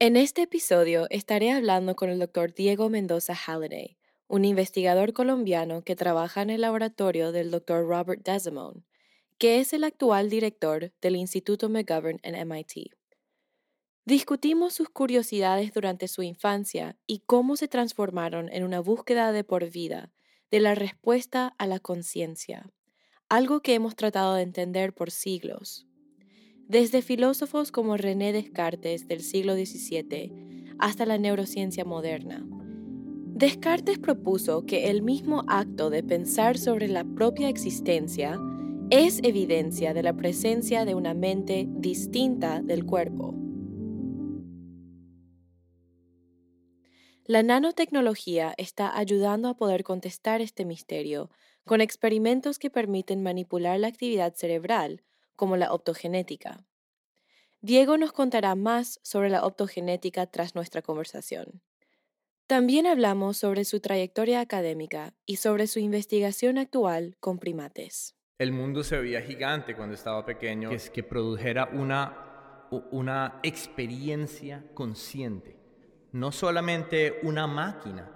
En este episodio estaré hablando con el doctor Diego Mendoza Halliday, un investigador colombiano que trabaja en el laboratorio del Dr. Robert Desimone, que es el actual director del Instituto McGovern en MIT. Discutimos sus curiosidades durante su infancia y cómo se transformaron en una búsqueda de por vida de la respuesta a la conciencia, algo que hemos tratado de entender por siglos. Desde filósofos como René Descartes del siglo XVII hasta la neurociencia moderna, Descartes propuso que el mismo acto de pensar sobre la propia existencia es evidencia de la presencia de una mente distinta del cuerpo. La nanotecnología está ayudando a poder contestar este misterio con experimentos que permiten manipular la actividad cerebral, como la optogenética. Diego nos contará más sobre la optogenética tras nuestra conversación. También hablamos sobre su trayectoria académica y sobre su investigación actual con primates. El mundo se veía gigante cuando estaba pequeño, que es que produjera una, una experiencia consciente, no solamente una máquina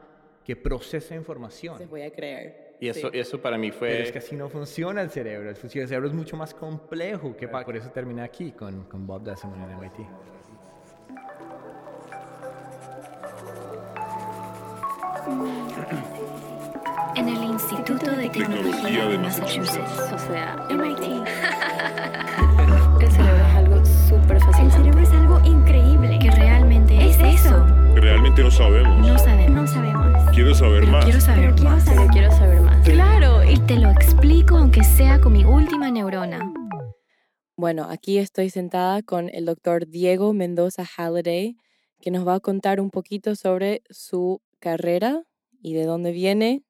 que procesa información. Se voy a creer. Y eso, eso para mí fue... Pero es que así no funciona el cerebro. El cerebro es mucho más complejo. Que Por eso terminé aquí con, con Bob Desmond en MIT. En el Instituto de Tecnología de Massachusetts, o sea, MIT. Realmente no sabemos. No sabemos. No sabemos. Quiero saber más. Quiero saber Pero más. quiero saber- quiero saber más. Claro, y te lo explico aunque sea con mi última neurona. Bueno, aquí estoy sentada con el doctor Diego Mendoza Halliday, que nos va a contar un poquito sobre su carrera y de dónde viene.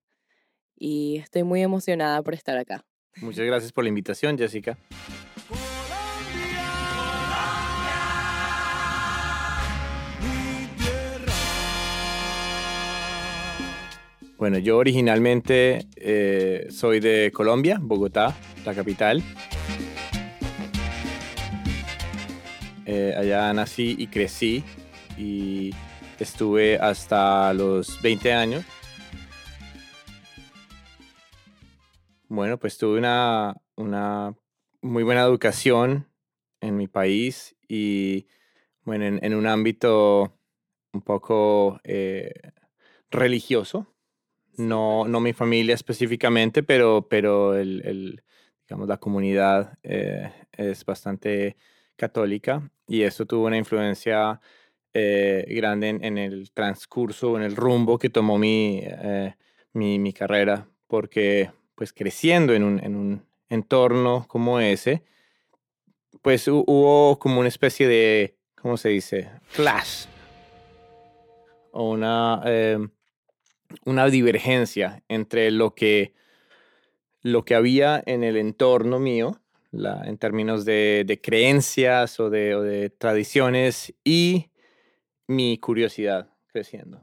Y estoy muy emocionada por estar acá. Muchas gracias por la invitación, Jessica. Bueno, yo originalmente eh, soy de Colombia, Bogotá, la capital. Eh, allá nací y crecí y estuve hasta los 20 años. Bueno, pues tuve una, una muy buena educación en mi país y bueno, en, un ámbito un poco eh, religioso. No, no mi familia específicamente, pero, pero el, digamos, la comunidad eh, es bastante católica y eso tuvo una influencia eh, grande en, el transcurso, en el rumbo que tomó mi, eh, mi, mi carrera, porque pues creciendo en un, en un entorno como ese, pues hu- hubo como una especie de, ¿cómo se dice? Clash. O una, eh, una divergencia entre lo que, lo que había en el entorno mío, la- en términos de, creencias o de tradiciones, y mi curiosidad creciendo.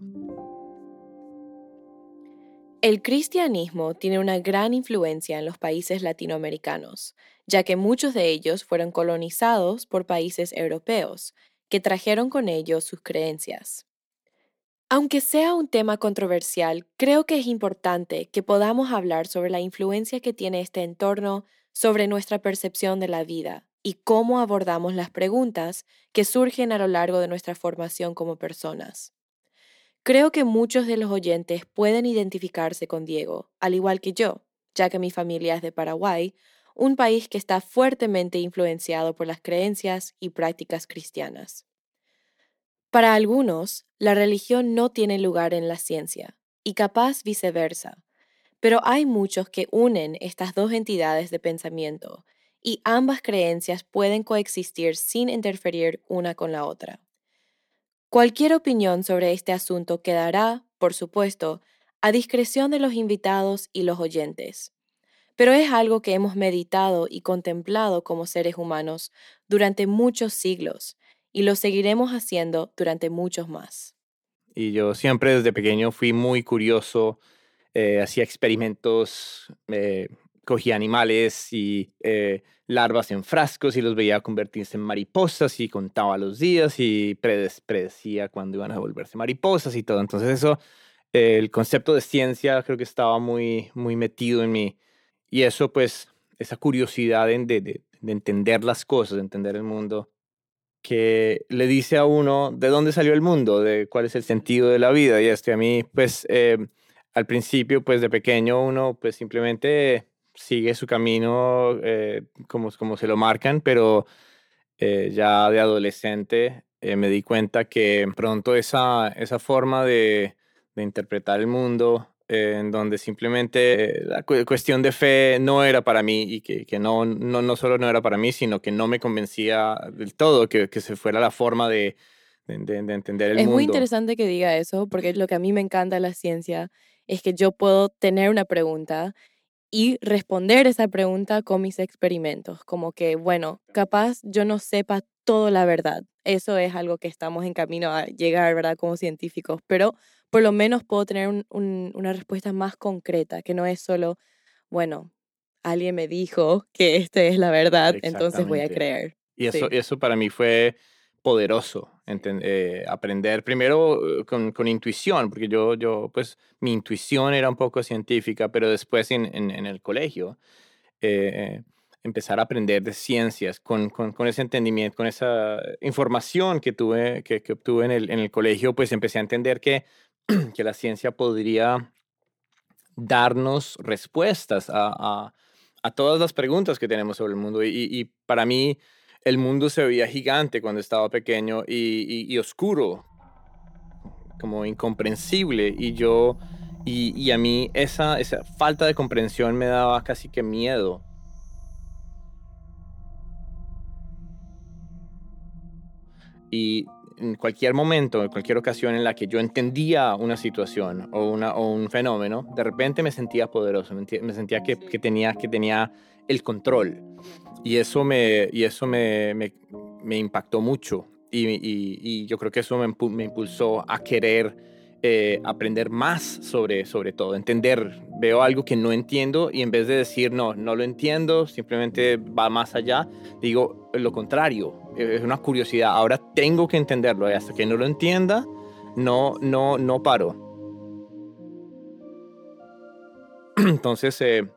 El cristianismo tiene una gran influencia en los países latinoamericanos, ya que muchos de ellos fueron colonizados por países europeos, que trajeron con ellos sus creencias. Aunque sea un tema controversial, creo que es importante que podamos hablar sobre la influencia que tiene este entorno sobre nuestra percepción de la vida y cómo abordamos las preguntas que surgen a lo largo de nuestra formación como personas. Creo que muchos de los oyentes pueden identificarse con Diego, al igual que yo, ya que mi familia es de Paraguay, un país que está fuertemente influenciado por las creencias y prácticas cristianas. Para algunos, la religión no tiene lugar en la ciencia, y capaz viceversa, pero hay muchos que unen estas dos entidades de pensamiento, y ambas creencias pueden coexistir sin interferir una con la otra. Cualquier opinión sobre este asunto quedará, por supuesto, a discreción de los invitados y los oyentes. Pero es algo que hemos meditado y contemplado como seres humanos durante muchos siglos y lo seguiremos haciendo durante muchos más. Y yo siempre desde pequeño fui muy curioso, eh, hacía experimentos, eh, cogía animales y eh, larvas en frascos y los veía convertirse en mariposas y contaba los días y predecía cuándo iban a volverse mariposas y todo. Entonces eso, el concepto de ciencia creo que estaba muy, muy metido en mí. Y eso pues, esa curiosidad de, de, de entender las cosas, de entender el mundo, que le dice a uno de dónde salió el mundo, de cuál es el sentido de la vida. Y esto a mí, pues, eh, al principio, pues, de pequeño, uno, pues, simplemente sigue su camino eh, como, como se lo marcan, pero eh, ya de adolescente me di cuenta que pronto esa, esa forma de, de interpretar el mundo en donde simplemente la cuestión de fe no era para mí y que, que no, no, no, solo no era para mí, sino que no me convencía del todo que, que se fuera la forma de, de, de entender el es mundo. Es muy interesante que diga eso, porque lo que a mí me encanta de la ciencia es que yo puedo tener una pregunta y responder esa pregunta con mis experimentos, como que, bueno, capaz yo no sepa toda la verdad. Eso es algo que estamos en camino a llegar, ¿verdad? Como científicos, pero por lo menos puedo tener un, un, una respuesta más concreta, que no es solo, bueno, alguien me dijo que esta es la verdad, entonces voy a creer. Y eso, sí. eso para mí fue poderoso, eh, aprender primero con, con, intuición, porque yo, yo, pues, mi intuición era un poco científica, pero después en, en, en el colegio, eh, empezar a aprender de ciencias con, con, con, ese entendimiento, con esa información que tuve, que, que obtuve en el, en el colegio, pues empecé a entender que que la ciencia podría darnos respuestas a, a, a, todas las preguntas que tenemos sobre el mundo. Y, y, para mí el mundo se veía gigante cuando estaba pequeño y, y oscuro, como incomprensible. Y yo, y, a mí esa, esa falta de comprensión me daba casi que miedo. Y en cualquier momento, en cualquier ocasión en la que yo entendía una situación o, una, o un fenómeno, de repente me sentía poderoso, me sentía que, que tenía, que tenía el control. Y eso me, y eso me, me, impactó mucho. Y, y, yo creo que eso me impulsó a querer eh, aprender más sobre, sobre todo, entender. Veo algo que no entiendo y en vez de decir, no, no lo entiendo, simplemente va más allá, digo lo contrario, es una curiosidad. Ahora tengo que entenderlo y hasta que no lo entienda, no, no, no paro. Entonces, eh,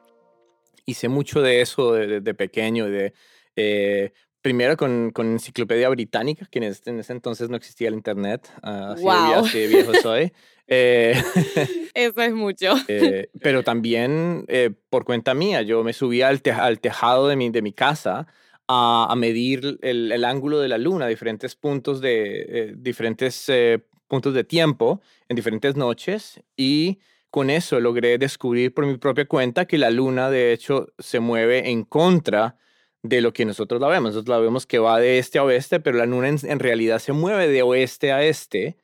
hice mucho de eso de, pequeño, de eh, primero con, con, Enciclopedia Británica, que en ese, en ese, entonces no existía el Internet, uh, así, wow. de, así, de, viejo soy. Eh, Eso es mucho. eh, pero también eh, por cuenta mía, yo me subía al, te al tejado de mi, de mi casa a, a medir el, el, ángulo de la luna, diferentes puntos de, eh, diferentes eh, puntos de tiempo en diferentes noches y con eso logré descubrir por mi propia cuenta que la luna de hecho se mueve en contra de lo que nosotros la vemos. Nosotros la vemos que va de este a oeste, pero la luna en, en realidad se mueve de oeste a este,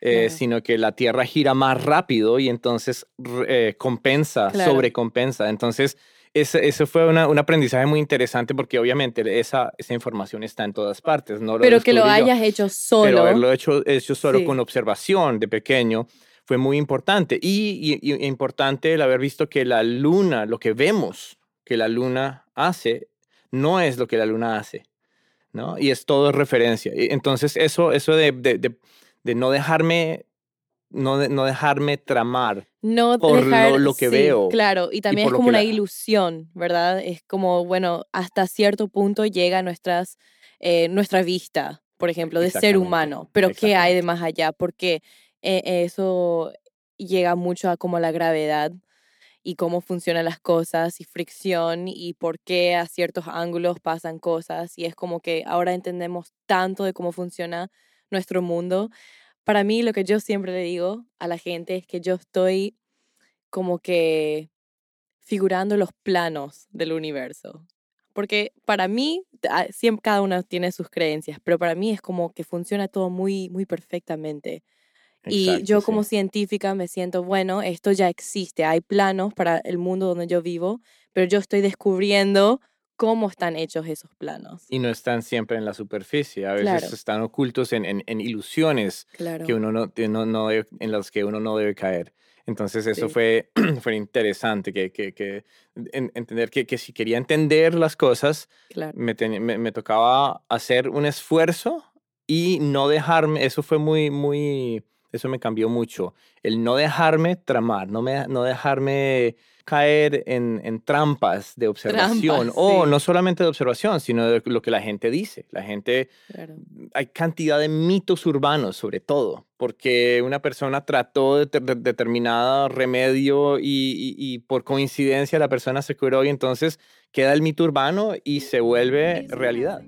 eh, claro. sino que la Tierra gira más rápido y entonces eh, compensa, claro. sobrecompensa. Entonces, ese, ese fue una, un aprendizaje muy interesante porque obviamente esa, esa información está en todas partes. No lo pero que lo hayas yo, hecho solo. Pero haberlo hecho, hecho solo sí. con observación de pequeño fue muy importante. Y, y, y importante el haber visto que la luna, lo que vemos que la luna hace, no es lo que la luna hace, ¿no? Y es todo referencia. Entonces, eso, eso de, de, de, de no dejarme, no, de, no dejarme tramar no por dejar, lo, lo, que sí, veo. Claro, y también y es como una la... ilusión, ¿verdad? Es como, bueno, hasta cierto punto llega nuestras, eh, nuestra vista, por ejemplo, de ser humano, pero ¿qué hay de más allá? Porque eh, eso llega mucho a como la gravedad y cómo funcionan las cosas y fricción y por qué a ciertos ángulos pasan cosas y es como que ahora entendemos tanto de cómo funciona nuestro mundo. Para mí lo que yo siempre le digo a la gente es que yo estoy como que figurando los planos del universo. Porque para mí, ah, siempre cada uno tiene sus creencias, pero para mí es como que funciona todo muy, muy perfectamente. Y Exacto, yo sí. como científica me siento, bueno, esto ya existe, hay planos para el mundo donde yo vivo, pero yo estoy descubriendo cómo están hechos esos planos. Y no están siempre en la superficie, a veces Claro. están ocultos en, en- en ilusiones Claro. que uno no, no- no en las que uno no debe caer. Entonces eso Sí. fue, fue interesante, que, que, que en- entender que, que si quería entender las cosas, Claro. me, ten- me, me tocaba hacer un esfuerzo y no dejarme, eso fue muy, muy, eso me cambió mucho, el no dejarme tramar, no, me, no dejarme caer en, en trampas de observación, Trampas, o sí. no solamente de observación, sino de lo que la gente dice. La gente, claro. hay cantidad de mitos urbanos sobre todo, porque una persona trató de, de- determinado remedio y, y- y por coincidencia la persona se curó y entonces queda el mito urbano y se vuelve realidad.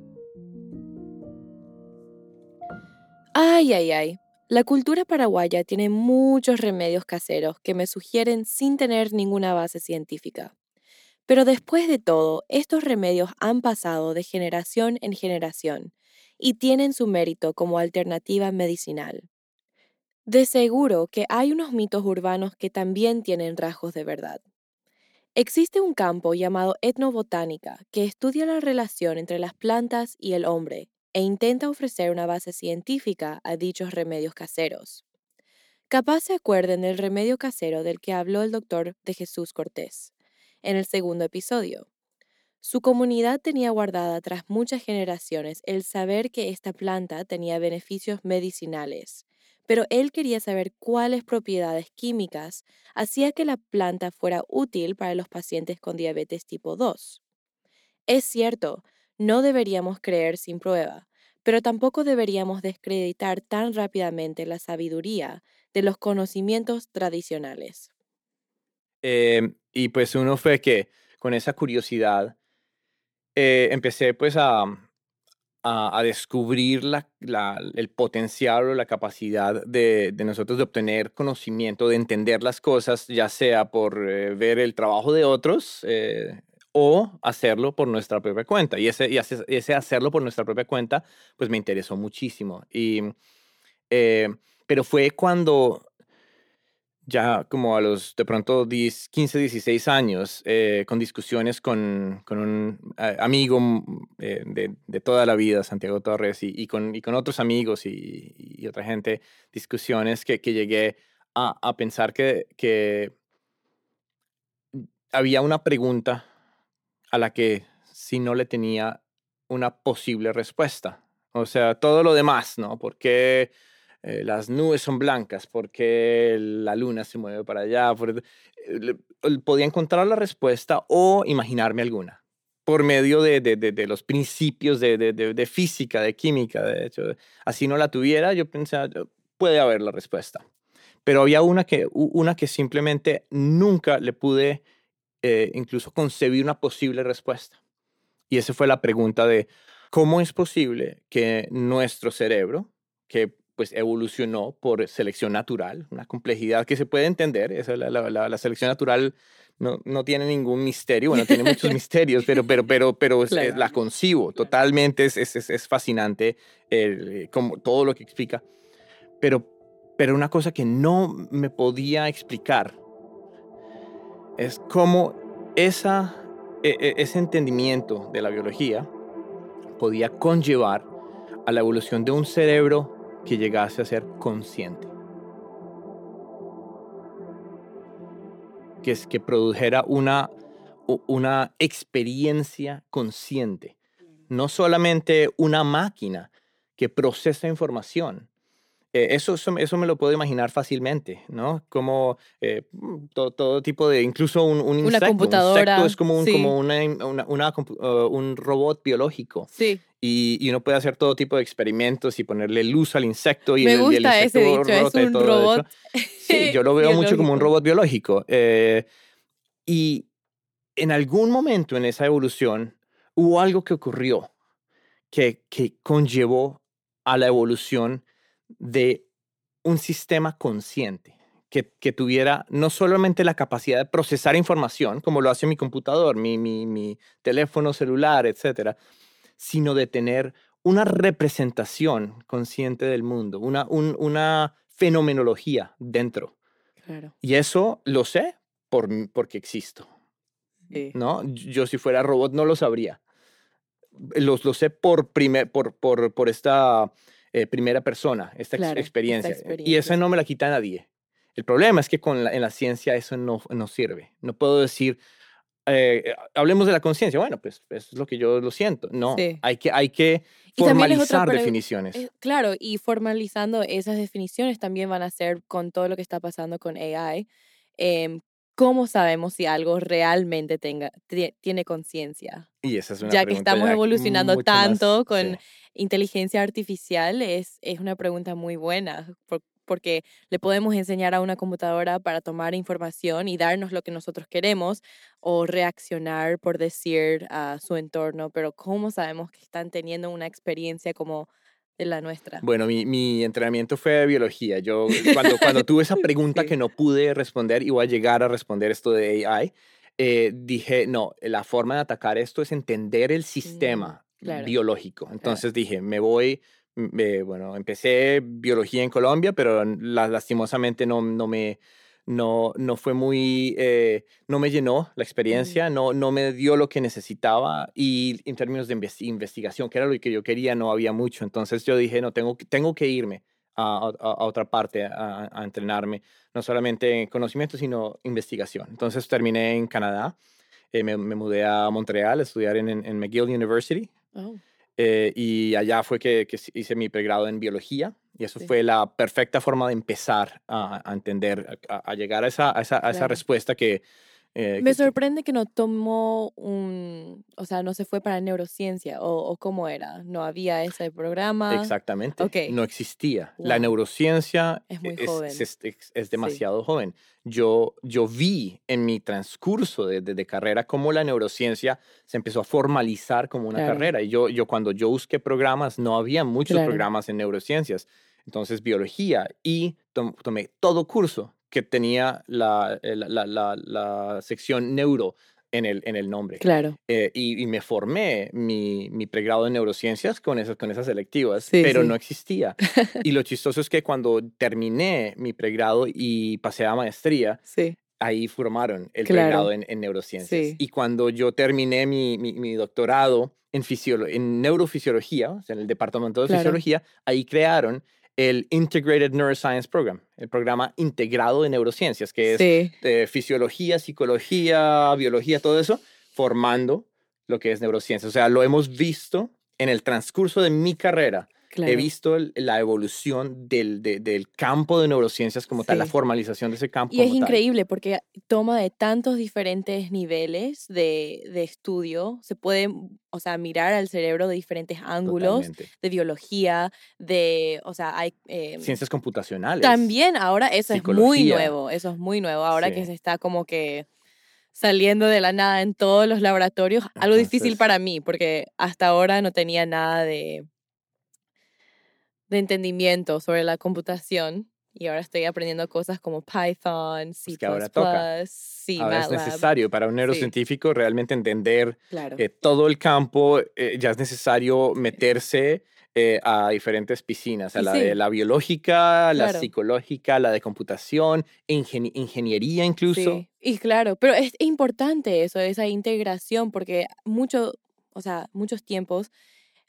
Ay, ay, ay. La cultura paraguaya tiene muchos remedios caseros que me sugieren sin tener ninguna base científica. Pero después de todo, estos remedios han pasado de generación en generación y tienen su mérito como alternativa medicinal. De seguro que hay unos mitos urbanos que también tienen rasgos de verdad. Existe un campo llamado etnobotánica que estudia la relación entre las plantas y el hombre e intenta ofrecer una base científica a dichos remedios caseros. Capaz se acuerden del remedio casero del que habló el doctor de Jesús Cortés en el segundo episodio. Su comunidad tenía guardada tras muchas generaciones el saber que esta planta tenía beneficios medicinales, pero él quería saber cuáles propiedades químicas hacía que la planta fuera útil para los pacientes con diabetes tipo 2. Es cierto, no deberíamos creer sin prueba, pero tampoco deberíamos descreditar tan rápidamente la sabiduría de los conocimientos tradicionales. Eh, y pues uno fue que con esa curiosidad eh, empecé pues a, a, a descubrir la, la- el potencial o la capacidad de, de nosotros de obtener conocimiento, de entender las cosas, ya sea por eh, ver el trabajo de otros eh, o hacerlo por nuestra propia cuenta. Y ese, y ese, hacerlo por nuestra propia cuenta pues me interesó muchísimo. Y, eh, pero fue cuando ya como a los de pronto 10, 15, 16 años, eh, con discusiones con, con un eh, amigo mm, de, de toda la vida, Santiago Torres, y, con, y con otros amigos y, y otra gente, discusiones que, que llegué a, a pensar que, que había una pregunta a la que si no le tenía una posible respuesta. O sea, todo lo demás, ¿no? ¿Por qué eh, las nubes son blancas? ¿Por qué la luna se mueve para allá? Por- eh, podía encontrar la respuesta o imaginarme alguna por medio de, de- de- los principios de, física, de química, de hecho. Así no la tuviera, yo pensaba, puede haber la respuesta. Pero había una que, una que simplemente nunca le pude eh, incluso concebir una posible respuesta. Y esa fue la pregunta de cómo es posible que nuestro cerebro, que pues evolucionó por selección natural, una complejidad que se puede entender, esa, la, la- la- la selección natural no, no tiene ningún misterio, bueno, tiene muchos misterios, pero, pero, pero, pero Claro. la concibo totalmente, es, es, es- es fascinante eh, como todo lo que explica. Pero, pero una cosa que no me podía explicar es cómo esa, e- e- ese entendimiento de la biología podía conllevar a la evolución de un cerebro que llegase a ser consciente. Que, es, que produjera una, una experiencia consciente. No solamente una máquina que procesa información. Eh, eso, eso, eso me lo puedo imaginar fácilmente, ¿no? Como eh, mm, todo, todo tipo de, incluso un, un insecto. Un computadora, insecto es como un, sí. como una, una- una uh, un robot biológico Sí, y, y uno puede hacer todo tipo de experimentos y ponerle luz al insecto y Me el, y el gusta ese dicho, es un robot Sí, yo lo veo mucho como un robot biológico. eh, y en algún momento en esa evolución hubo algo que ocurrió que, que conllevó a la evolución de un sistema consciente, que, que tuviera no solamente la capacidad de procesar información, como lo hace mi computador, mi, mi, mi teléfono celular, etcétera, sino de tener una representación consciente del mundo, una, un- una fenomenología dentro. Claro. Y eso lo sé por, porque existo. Sí. ¿no? Yo si fuera robot no lo sabría. Los, lo sé por, primer, por, por, por esta eh, primera persona, esta ex- Claro, esta experiencia. Y experiencia. esa no me la quita nadie. El problema es que con la- en la ciencia eso no, no sirve. No puedo decir, eh, hablemos de la conciencia. Bueno, pues eso es lo que yo lo siento. No, Sí. hay, que, hay que Y formalizar definiciones. Eh, claro, y formalizando esas definiciones también van a ser con todo lo que está pasando con AI. em, ¿Cómo sabemos si algo realmente tenga, tie- tiene conciencia? y esa es una Ya que estamos ya evolucionando mucho más- tanto con sí. inteligencia artificial, es, es una pregunta muy buena, por- porque le podemos enseñar a una computadora para tomar información y darnos lo que nosotros queremos o reaccionar, por decir, a su entorno, pero ¿cómo sabemos que están teniendo una experiencia como de la nuestra? Bueno, mi, mi entrenamiento fue de biología. Yo, cuando, cuando tuve esa pregunta Sí. que no pude responder y voy a llegar a responder esto de AI, eh, dije, no, la forma de atacar esto es entender el sistema Mm, claro. biológico. Entonces dije, me voy, eh, bueno, empecé biología en Colombia, pero la- lastimosamente no, no me... No, no fue muy, eh, no me llenó la experiencia, no, no me dio lo que necesitaba y en términos de investi- investigación, que era lo que yo quería, no había mucho. Entonces yo dije, no, tengo, que- tengo que irme a, a- a otra parte a, a entrenarme, no solamente en conocimiento, sino investigación. Entonces terminé en Canadá, eh, me, me mudé a Montreal a estudiar en, en McGill University Oh, eh, y allá fue que, que hice mi pregrado en biología y eso Sí. fue la perfecta forma de empezar a, a entender, a, a llegar a esa, a esa, a esa Claro. respuesta que... eh, Me sorprende que no tomó un, o sea, no se fue para neurociencia o, o cómo era, no había ese programa. Exactamente. Ok. No existía. La neurociencia Es muy es, joven. es- demasiado joven. Yo, yo vi en mi transcurso de, de- de carrera cómo la neurociencia se empezó a formalizar como una Claro. carrera. Y yo, yo cuando yo busqué programas, no había muchos Claro. programas en neurociencias. Entonces, biología y tom- tomé todo curso que tenía la, eh, la, la- la- la sección neuro en el, en el nombre. Claro. Eh, y, y me formé mi, mi pregrado en neurociencias con esas, con esas selectivas, Sí, pero sí. no existía. y lo chistoso es que cuando terminé mi pregrado y pasé a maestría, Sí. ahí formaron el Claro. pregrado en, en neurociencias. Y cuando yo terminé mi, mi, mi doctorado en, fisiolo- en neurofisiología, o sea, en el departamento de Claro. fisiología, ahí crearon el Integrated Neuroscience Program, el programa integrado de neurociencias, que es Sí. de fisiología, psicología, biología, todo eso, formando lo que es neurociencia. O sea, lo hemos visto en el transcurso de mi carrera. Claro. He visto el- la evolución del, de- del campo de neurociencias como tal, la formalización de ese campo. Y es como tal. increíble porque toma de tantos diferentes niveles de, de estudio. Se puede, o sea, mirar al cerebro de diferentes ángulos, Totalmente. de biología, de, o sea, hay... em, Ciencias computacionales. También ahora eso es muy nuevo, eso es muy nuevo. Ahora que se está como que saliendo de la nada en todos los laboratorios, algo difícil para mí, porque hasta ahora no tenía nada de, de entendimiento sobre la computación. Y ahora estoy aprendiendo cosas como Python, C++, Pues que ahora toca. C, Ahora es necesario para un neurocientífico realmente entender Claro. eh, todo el campo, eh, ya es necesario meterse eh, a diferentes piscinas, a la sí. de la biológica, la psicológica, la de computación, ingeni- ingeniería incluso. Sí, y claro, pero es importante eso, esa integración, porque mucho, o sea, muchos tiempos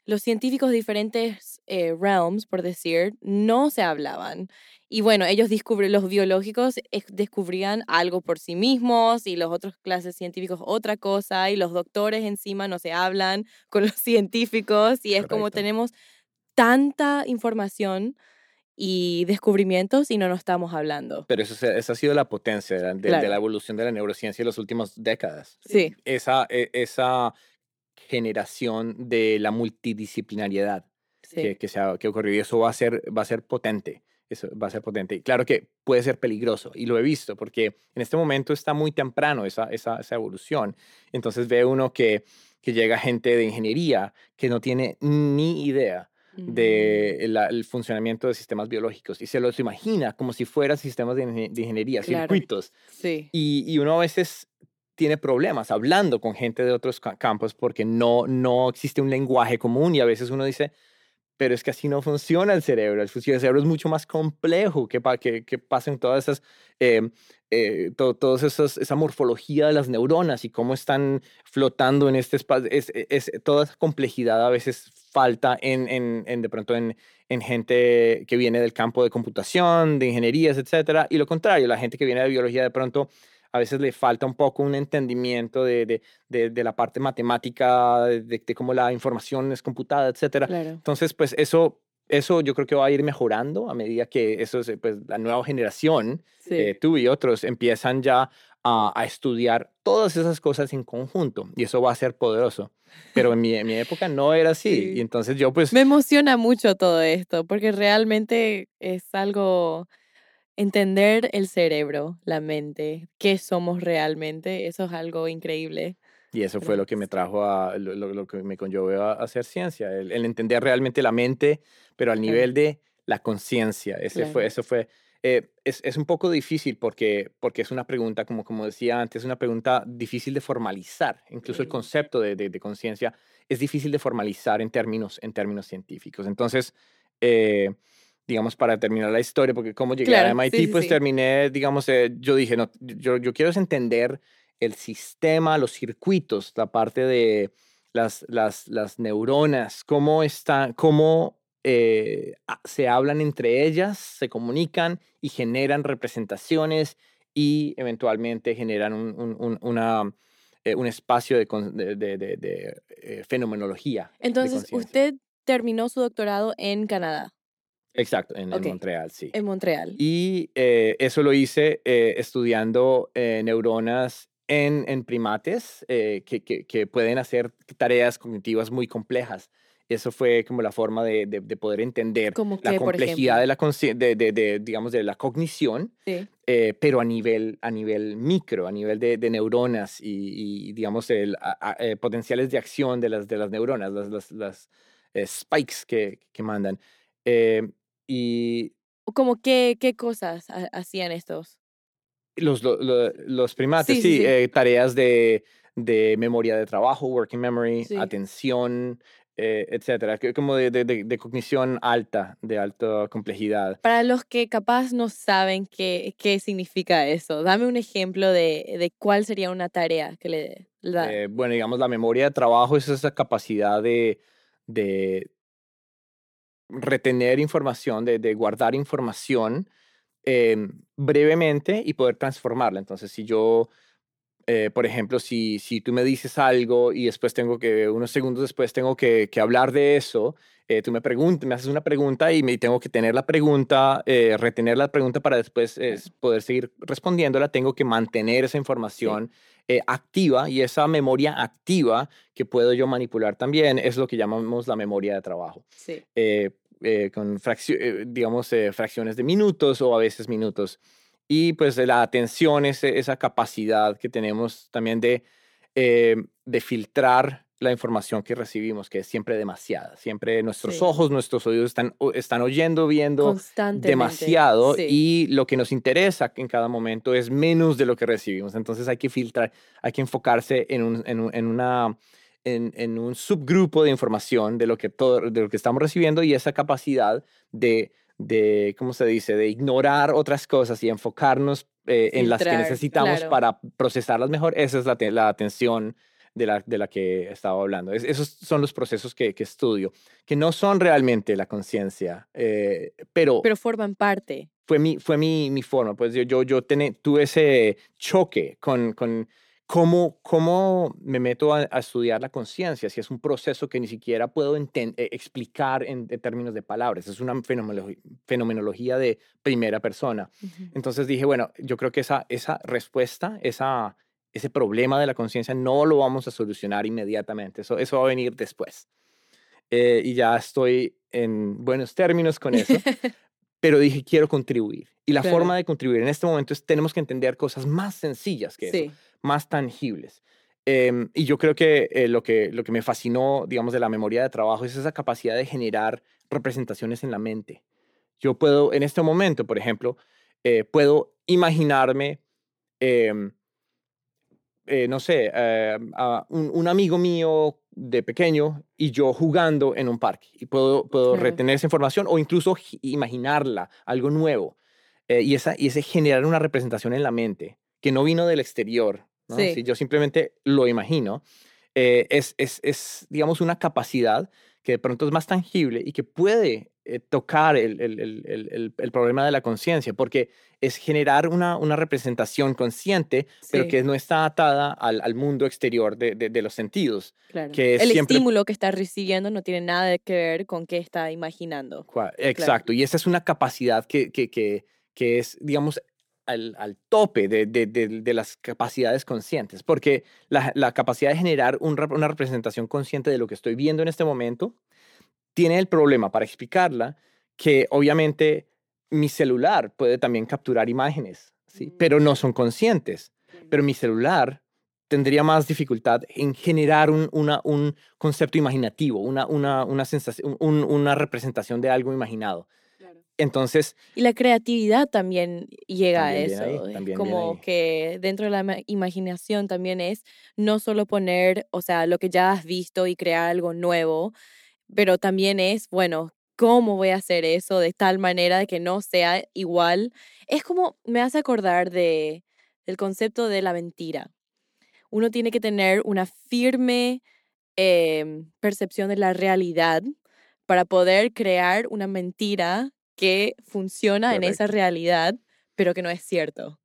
los científicos de diferentes eh, realms, por decir, no se hablaban. Y bueno, ellos descubren, los biológicos descubrían algo por sí mismos y los otros clases científicos otra cosa y los doctores encima no se hablan con los científicos y es como tenemos tanta información y descubrimientos y no nos estamos hablando. Pero eso, esa ha sido la potencia de la evolución de la neurociencia en las últimas décadas. Sí, Esa, e- esa generación de la multidisciplinariedad sí. que, que, se ha, que ha ocurrido y eso va a ser, va a ser potente. Eso va a ser potente. Y claro que puede ser peligroso y lo he visto porque en este momento está muy temprano esa, esa, esa evolución. Entonces ve uno que, que llega gente de ingeniería que no tiene ni idea de la- el funcionamiento de sistemas biológicos y se los imagina como si fueran sistemas de, ingen- de ingeniería, Claro. circuitos. Sí. Y, y uno a veces tiene problemas hablando con gente de otros ca- campos porque no, no existe un lenguaje común y a veces uno dice, pero es que así no funciona el cerebro. El, cerebro es mucho más complejo que, que, que pasen todas esas, eh, eh, esos, esa morfología de las neuronas y cómo están flotando en este espacio. Es, es- toda esa complejidad a veces falta en, en, en de pronto en, en gente que viene del campo de computación, de ingenierías, etcétera. Y lo contrario, la gente que viene de biología de pronto a veces le falta un poco un entendimiento de, de, de, de la parte matemática, de, cómo la información es computada, etcétera. Claro. Entonces, pues eso, eso yo creo que va a ir mejorando a medida que eso, es, pues, la nueva generación, Sí. eh, tú y otros, empiezan ya a, a estudiar todas esas cosas en conjunto y eso va a ser poderoso. Pero en mi, en mi época no era así. Sí. Y entonces yo pues... Me emociona mucho todo esto porque realmente es algo entender el cerebro, la mente, qué somos realmente, eso es algo increíble. Y eso fue lo que me trajo a, lo, que me conllevó a hacer ciencia, el, el entender realmente la mente, pero al nivel de la conciencia. Ese Claro. fue, eso fue, eh, es, es un poco difícil porque, porque es una pregunta, como, como decía antes, es una pregunta difícil de formalizar. Incluso el concepto de, de- de conciencia es difícil de formalizar en términos, en términos científicos. Entonces, eh, digamos, para terminar la historia, porque como llegué a MIT, sí, pues sí. terminé, digamos, eh, yo dije, no, yo, yo quiero es entender el sistema, los circuitos, la parte de las, las, las neuronas, cómo están, cómo eh, se hablan entre ellas, se comunican y generan representaciones y eventualmente generan un, un- un- una, eh, un espacio de, de- de- eh, fenomenología. Entonces, usted terminó su doctorado en Canadá, Exacto, en, en Ok. Montreal, sí. en Montreal. Y eh, eso lo hice eh, estudiando eh, neuronas en, en primates eh, que, que- que pueden hacer tareas cognitivas muy complejas. Eso fue como la forma de, de- de poder entender ¿Cómo la qué, por complejidad de la de, de- digamos, de la cognición, Sí. eh, pero a nivel, a nivel micro, a nivel de, de neuronas y, y, digamos, el, a- a- eh, potenciales de acción de las, de las neuronas, las, las, las, spikes que, que mandan. Eh, y Como qué, qué cosas ha- hacían estos. Los, lo- lo- los primates, Sí, sí, sí, eh, tareas de, de memoria de trabajo, working memory, atención, eh, etcétera, como de, de- de- cognición alta, de alta complejidad. Para los que capaz no saben qué, qué significa eso, dame un ejemplo de, de cuál sería una tarea que le le da. Eh, bueno, digamos, la memoria de trabajo es esa capacidad de, de retener información, de, de guardar información em, brevemente y poder transformarla. Entonces, si yo, eh, por ejemplo, si, si tú me dices algo y después tengo que, unos segundos después tengo que, que hablar de eso, eh, tú me preguntas, me haces una pregunta y me tengo que tener la pregunta, eh, retener la pregunta para después poder seguir respondiéndola, tengo que mantener esa información eh, activa y esa memoria activa que puedo yo manipular también es lo que llamamos la memoria de trabajo sí. eh, eh, con digamos, fracciones de minutos o a veces minutos. Y pues la atención es esa capacidad que tenemos también de, de filtrar la información que recibimos, que es siempre demasiada. Siempre nuestros Sí. ojos, nuestros oídos están, están oyendo, viendo demasiado sí. y lo que nos interesa en cada momento es menos de lo que recibimos. Entonces hay que filtrar, hay que enfocarse en, un, en, en una, en, en un subgrupo de información de lo, que todo, de lo que estamos recibiendo y esa capacidad de, de, ¿cómo se dice?, de ignorar otras cosas y enfocarnos eh, en las que necesitamos claro. para procesarlas mejor. Esa es la, la atención de la, de la que estaba hablando. Es- esos son los procesos que, que estudio, que no son realmente la conciencia, eh, pero, Pero forman parte. fue mi, fue mi, mi forma. Pues yo, yo, yo tené- tuve ese choque con, con cómo, cómo me meto a, a estudiar la conciencia, si es un proceso que ni siquiera puedo eh, explicar en, en términos de palabras, es una fenomenologi- fenomenología de primera persona. Ujú. Entonces dije, bueno, yo creo que esa, esa respuesta, esa, ese problema de la conciencia no lo vamos a solucionar inmediatamente, eso, eso va a venir después. Eh, y ya estoy en buenos términos con eso, pero dije, quiero contribuir. Y la Claro. forma de contribuir en este momento es, tenemos que entender cosas más sencillas que eso, Sí. más tangibles. Em, y yo creo que, eh, lo que lo que me fascinó, digamos, de la memoria de trabajo es esa capacidad de generar representaciones en la mente. Yo puedo, en este momento, por ejemplo, eh, puedo imaginarme, em, eh, no sé, eh, a un, un amigo mío de pequeño y yo jugando en un parque. Y puedo, puedo Claro. retener esa información o incluso gi- imaginarla, algo nuevo. Eh, y, esa, y ese generar una representación en la mente que no vino del exterior. ¿no? Sí. Si yo simplemente lo imagino, es, es, es, digamos, una capacidad que de pronto es más tangible y que puede eh, tocar el, el, el, el, problema de la conciencia, porque es generar una, una representación consciente, pero que no está atada al, al mundo exterior de, de, de los sentidos. claro. que es El siempre- estímulo que está recibiendo no tiene nada que ver con qué está imaginando. Exacto, y esa es una capacidad que, que, que, que es, digamos, al, al tope de, de, de, de las capacidades conscientes, porque la, la capacidad de generar un una representación consciente de lo que estoy viendo en este momento tiene el problema para explicarla que obviamente mi celular puede también capturar imágenes, ¿sí? Mm. pero no son conscientes. Pero mi celular tendría más dificultad en generar un, una, un concepto imaginativo, una, una, una, sensación, un- una representación de algo imaginado. Entonces, Y la creatividad también llega También a eso. ahí, también como que dentro de la ima- imaginación también es no solo poner, o sea, lo que ya has visto y crear algo nuevo, pero también es, bueno, ¿cómo voy a hacer eso de tal manera de que no sea igual? Es como, me hace acordar de, del concepto de la mentira. Uno tiene que tener una firme em, percepción de la realidad para poder crear una mentira que funciona en esa realidad, pero que no es cierto.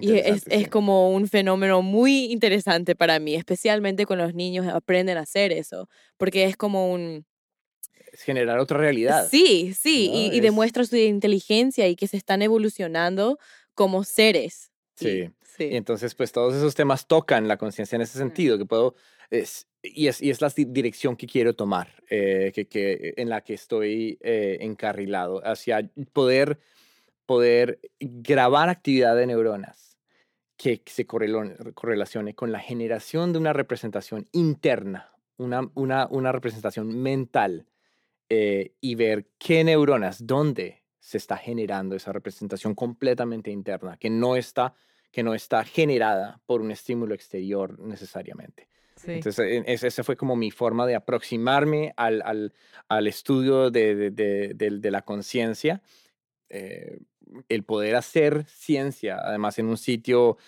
Y es, es como un fenómeno muy interesante para mí, especialmente con los niños aprenden a hacer eso, porque es como un... Generar otra realidad. Sí, sí, ¿no? y, y Es- demuestra su inteligencia y que se están evolucionando como seres. Sí. sí. Y entonces, pues todos esos temas tocan la conciencia en ese sentido, que puedo, es, y, es, y es la di- dirección que quiero tomar, eh, que, que, en la que estoy eh, encarrilado, hacia poder, poder grabar actividad de neuronas que se correlacione con la generación de una representación interna, una, una, una representación mental, eh, y ver qué neuronas, dónde se está generando esa representación completamente interna, que no está, que no está generada por un estímulo exterior necesariamente. sí. Entonces, e- es- esa fue como mi forma de aproximarme al, al, al estudio de, de, de- de- de la conciencia, eh, el poder hacer ciencia, además en un sitio,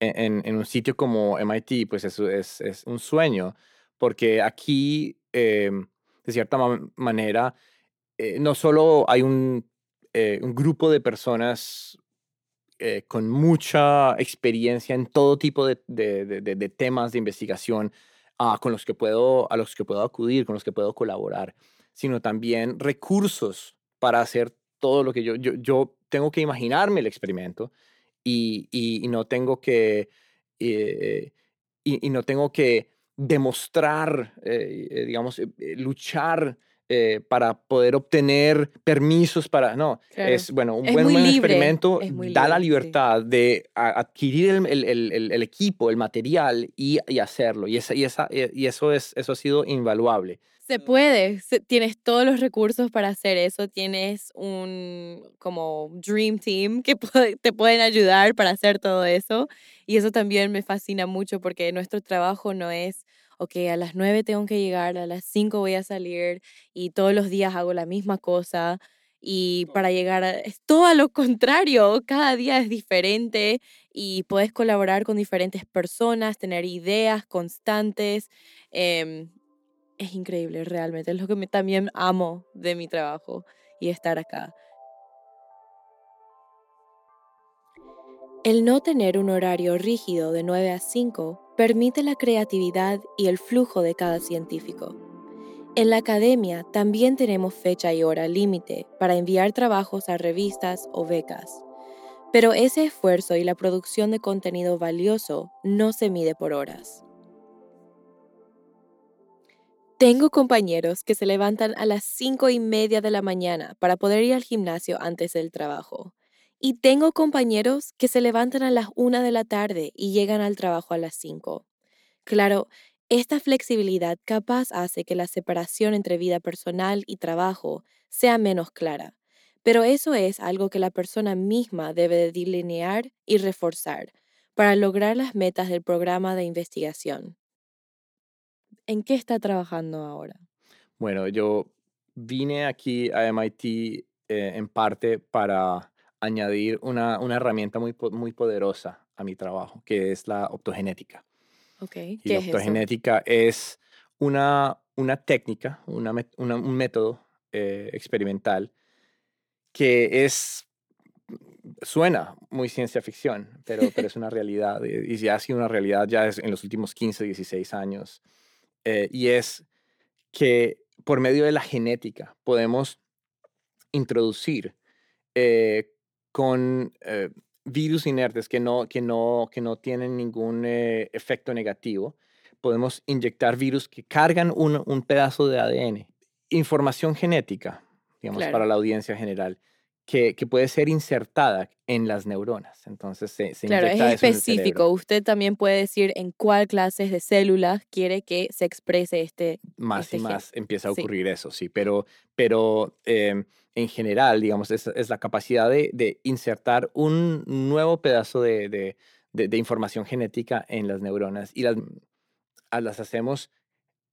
en, en un sitio como MIT, pues eso es, es un sueño, porque aquí, eh, de cierta ma- manera, eh, no solo hay un, eh, un grupo de personas eh, con mucha experiencia en todo tipo de, de- de- temas de investigación ah, con los que puedo, a los que puedo acudir, con los que puedo colaborar, sino también recursos para hacer todo lo que yo, yo, yo tengo que imaginarme el experimento y, y- no tengo que, y no tengo que demostrar, eh, eh, digamos, eh, luchar eh, para poder obtener permisos para, no, Claro. es, bueno, un Es buen, libre, experimento muy da la libre, sí. libertad de adquirir el, el- el- el- el equipo, el material y, y hacerlo. Y, esa, y, esa, y eso, es, eso ha sido invaluable. Se puede, se- tienes todos los recursos para hacer eso, tienes un como Dream Team que puede- te pueden ayudar para hacer todo eso y eso también me fascina mucho porque nuestro trabajo no es, ok, a las 9 tengo que llegar, a las 5 voy a salir y todos los días hago la misma cosa y para llegar a... Es todo a lo contrario, cada día es diferente y puedes colaborar con diferentes personas, tener ideas constantes. em, es increíble, realmente. Es lo que me- también amo de mi trabajo y estar acá. El no tener un horario rígido de 9 a 5 permite la creatividad y el flujo de cada científico. En la academia también tenemos fecha y hora límite para enviar trabajos a revistas o becas. Pero ese esfuerzo y la producción de contenido valioso no se mide por horas. Tengo compañeros que se levantan a las cinco y media de la mañana para poder ir al gimnasio antes del trabajo. Y tengo compañeros que se levantan a las una de la tarde y llegan al trabajo a las cinco. Claro, Esta flexibilidad capaz hace que la separación entre vida personal y trabajo sea menos clara, pero eso es algo que la persona misma debe de delinear y reforzar para lograr las metas del programa de investigación. ¿En qué está trabajando ahora? Bueno, yo vine aquí a MIT eh, en parte para añadir una, una herramienta muy, muy poderosa a mi trabajo, que es la optogenética. Ok, Y ¿qué la es eso? optogenética es una, una técnica, una una- un método eh, experimental que es, suena muy ciencia ficción, pero, pero es una realidad y ya ha sido una realidad ya es en los últimos 15, 16 años. Eh, y es que por medio de la genética podemos introducir eh, con eh, virus inertes que no, que no, que no tienen ningún efecto negativo, podemos inyectar virus que cargan un, un pedazo de ADN, información genética, digamos, Claro. para la audiencia general, que, que puede ser insertada en las neuronas. Entonces se, se Claro, es eso específico. Usted también puede decir en cuál clases de células quiere que se exprese este. más este y gen. más empieza a Sí. ocurrir eso, sí, pero, pero em, en general, digamos, es, es la capacidad de, de insertar un nuevo pedazo de, de- de- de información genética en las neuronas y las, las hacemos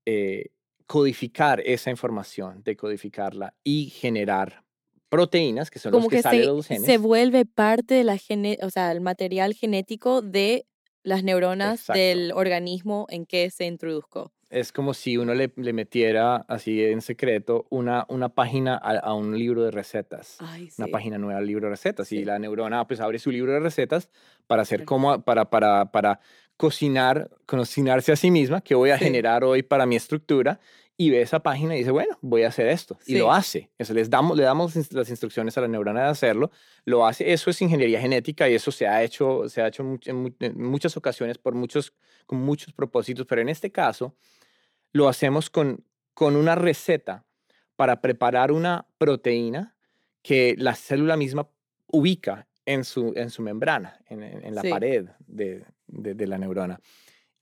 eh, codificar esa información, decodificarla y generar proteínas, que son Como los que, que salen de los genes. se vuelve parte de la gene, o sea, el material genético de las neuronas Exacto. del organismo en que se introduzco. Es como si uno le, le metiera así en secreto una, una página a, a un libro de recetas. Ay, una sí. página nueva al libro de recetas y Sí. la neurona pues abre su libro de recetas para hacer Claro. como para para para cocinar cocinarse a sí misma que voy a Sí. generar hoy para mi estructura y ve esa página y dice bueno voy a hacer esto y lo Sí. hace eso les damos le damos las instrucciones a la neurona de hacerlo lo hace eso es ingeniería genética y eso se ha hecho se ha hecho en, mu- en muchas ocasiones por muchos con muchos propósitos pero en este caso lo hacemos con con una receta para preparar una proteína que la célula misma ubica en su, en su membrana, en, en- en la Sí. pared de, de- de la neurona.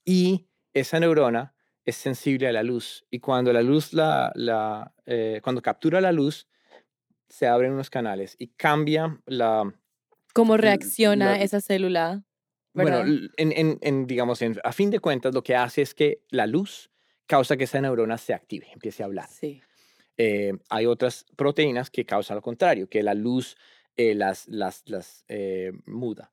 Y esa neurona es sensible a la luz. Y cuando la luz la, la, eh, cuando captura la luz, se abren unos canales y cambia la... ¿Cómo reacciona la- esa célula? Bueno, ¿verdad? en, en- en, digamos, en- a fin de cuentas, lo que hace es que la luz causa que esa neurona se active, empiece a hablar. Sí. Eh, hay otras proteínas que causan lo contrario, que la luz eh, las, las, las eh, muda,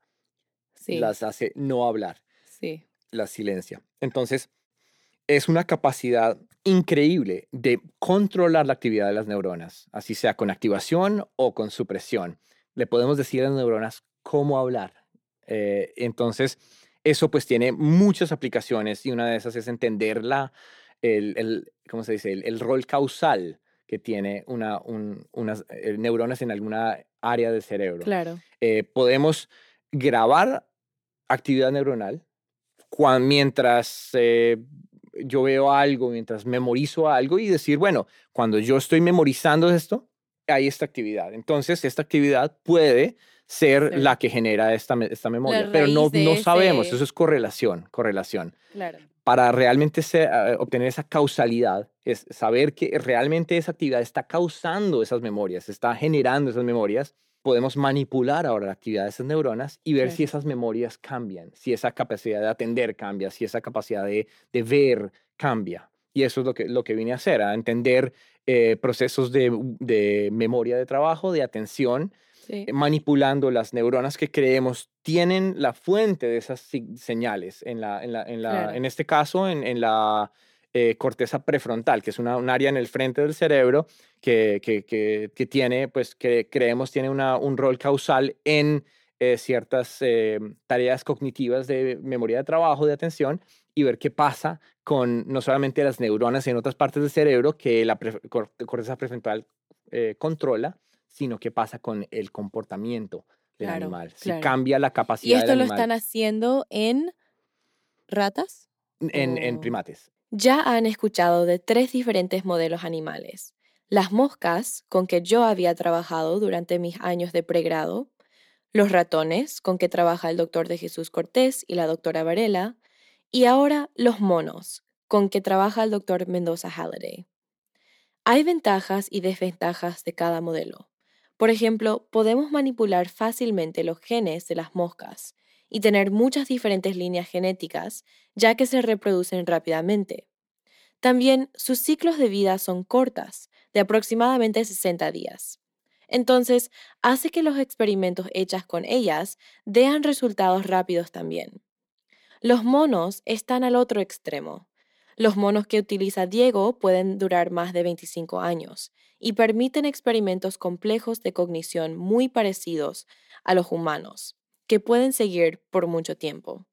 Sí. las hace no hablar, sí. las silencia. Entonces, es una capacidad increíble de controlar la actividad de las neuronas, así sea con activación o con supresión. Le podemos decir a las neuronas cómo hablar. Eh, entonces, eso pues tiene muchas aplicaciones y una de esas es entender la, el, el- ¿cómo se dice? El, el rol causal que tiene una, un- unas eh, neuronas en alguna área del cerebro Claro. eh, podemos grabar actividad neuronal cuan- mientras yo veo algo, mientras memorizo algo y decir, bueno, cuando yo estoy memorizando esto, hay esta actividad. Entonces, esta actividad puede ser Sí. la que genera esta, esta memoria, pero no, no sabemos, ese- eso es correlación, correlación Claro. para realmente eh, obtener esa causalidad, es saber que realmente esa actividad está causando esas memorias, está generando esas memorias, podemos manipular ahora la actividad de esas neuronas y ver si Claro. esas memorias cambian, si esa capacidad de atender cambia, si esa capacidad de, de ver cambia. Y eso es lo que, lo que vine a hacer, a entender eh, procesos de, de memoria de trabajo, de atención, Sí. eh, manipulando las neuronas que creemos tienen la fuente de esas si- señales. En, la, en, la, en, la, Claro. en este caso, en, en la eh, corteza prefrontal, que es una, un área en el frente del cerebro que, que, que, que tiene, pues, que creemos tiene una, un rol causal en eh, ciertas eh, tareas cognitivas de memoria de trabajo, de atención, y ver qué pasa con no solamente las neuronas en otras partes del cerebro que la pre- cor- corteza prefrontal controla, sino qué pasa con el comportamiento del Claro, animal. Si claro. cambia la ¿Y capacidad esto del lo están haciendo en ratas? en, en primates. Ya han escuchado de tres diferentes modelos animales. Las moscas, con que yo había trabajado durante mis años de pregrado, los ratones, con que trabaja el doctor de Jesús Cortés y la doctora Varela, y ahora los monos, con que trabaja el doctor Mendoza Halliday. Hay ventajas y desventajas de cada modelo. Por ejemplo, podemos manipular fácilmente los genes de las moscas y tener muchas diferentes líneas genéticas, ya que se reproducen rápidamente. También sus ciclos de vida son cortas, de aproximadamente 60 días. Entonces, hace que los experimentos hechos con ellas dean resultados rápidos también. Los monos están al otro extremo. Los monos que utiliza Diego pueden durar más de 25 años y permiten experimentos complejos de cognición muy parecidos a los humanos, que pueden seguir por mucho tiempo.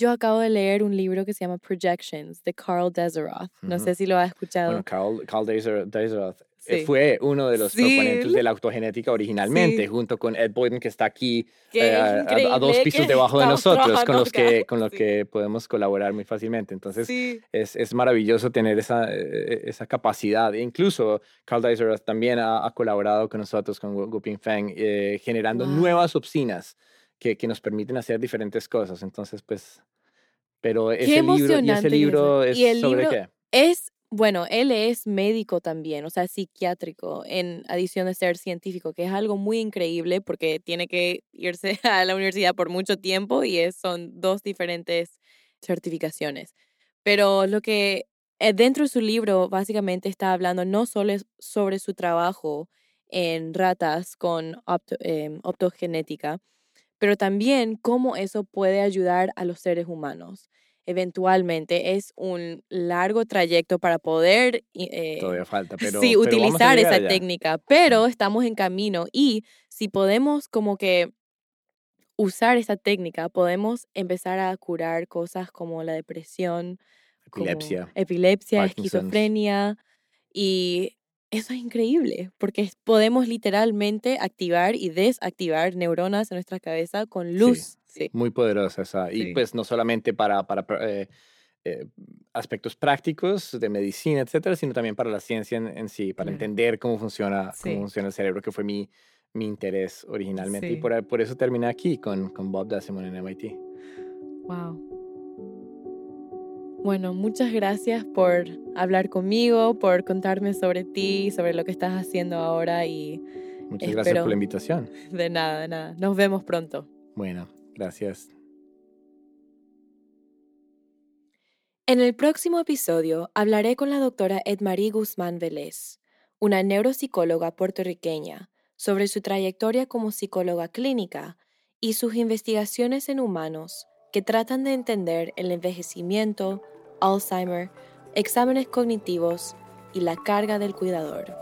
Yo acabo de leer un libro que se llama Projections de Carl Deseroth. No sé si lo has escuchado. Bueno, Carl, Carl Deseroth eh, fue uno de los proponentes de la autogenética originalmente, junto con Ed Boyden, que está aquí eh, a, dos pisos debajo de nosotros, con los, que, con los que podemos colaborar muy fácilmente. Entonces, es, es, maravilloso tener esa, eh, esa capacidad. E incluso Carl Deseroth también ha, colaborado con nosotros, con Guping Feng, generando nuevas opciones que, que nos permiten hacer diferentes cosas. Entonces, pues, pero ese libro, y ese libro es sobre qué? Es, bueno, él es médico también, o sea, psiquiátrico, en adición de ser científico, que es algo muy increíble porque tiene que irse a la universidad por mucho tiempo y es, son dos diferentes certificaciones. Pero lo que eh, dentro de su libro básicamente está hablando no solo sobre su trabajo en ratas con em, optogenética, pero también cómo eso puede ayudar a los seres humanos. Eventualmente es un largo trayecto para poder eh, Todavía falta, pero, sí, utilizar esa técnica, pero estamos en camino y si podemos como que usar esa técnica, podemos empezar a curar cosas como la depresión, epilepsia, epilepsia esquizofrenia y eso es increíble, porque podemos literalmente activar y desactivar neuronas en nuestra cabeza con luz. Sí, Muy poderosa esa. Y pues no solamente para, para eh, eh, aspectos prácticos de medicina, etcétera, sino también para la ciencia en, sí, para entender cómo funciona, cómo funciona el cerebro, que fue mi, mi interés originalmente. Y por, por, eso terminé aquí con, con Bob Dassimon en MIT. Wow. Bueno, muchas gracias por hablar conmigo, por contarme sobre ti, sobre lo que estás haciendo ahora y... Muchas gracias por la invitación. De nada, de nada. Nos vemos pronto. Bueno, gracias. En el próximo episodio hablaré con la doctora Edmarie Guzmán Vélez, una neuropsicóloga puertorriqueña, sobre su trayectoria como psicóloga clínica y sus investigaciones en humanos que tratan de entender el envejecimiento, Alzheimer, exámenes cognitivos y la carga del cuidador.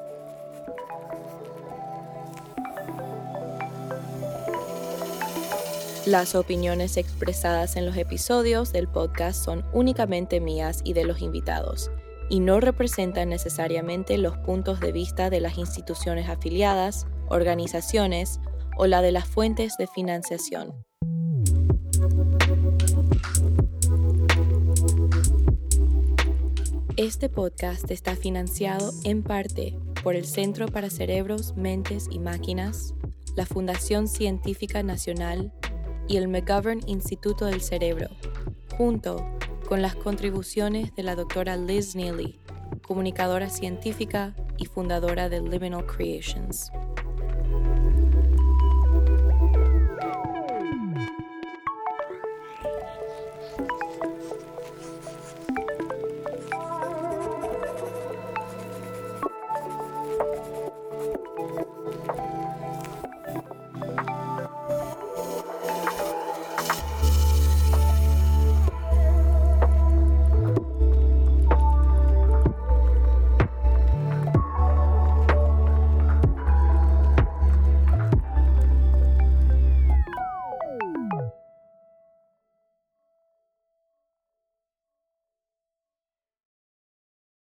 Las opiniones expresadas en los episodios del podcast son únicamente mías y de los invitados, y no representan necesariamente los puntos de vista de las instituciones afiliadas, organizaciones o la de las fuentes de financiación. Este podcast está financiado en parte por el Centro para Cerebros, Mentes y Máquinas, la Fundación Científica Nacional y el McGovern Instituto del Cerebro, junto con las contribuciones de la doctora Liz Neely, comunicadora científica y fundadora de Liminal Creations.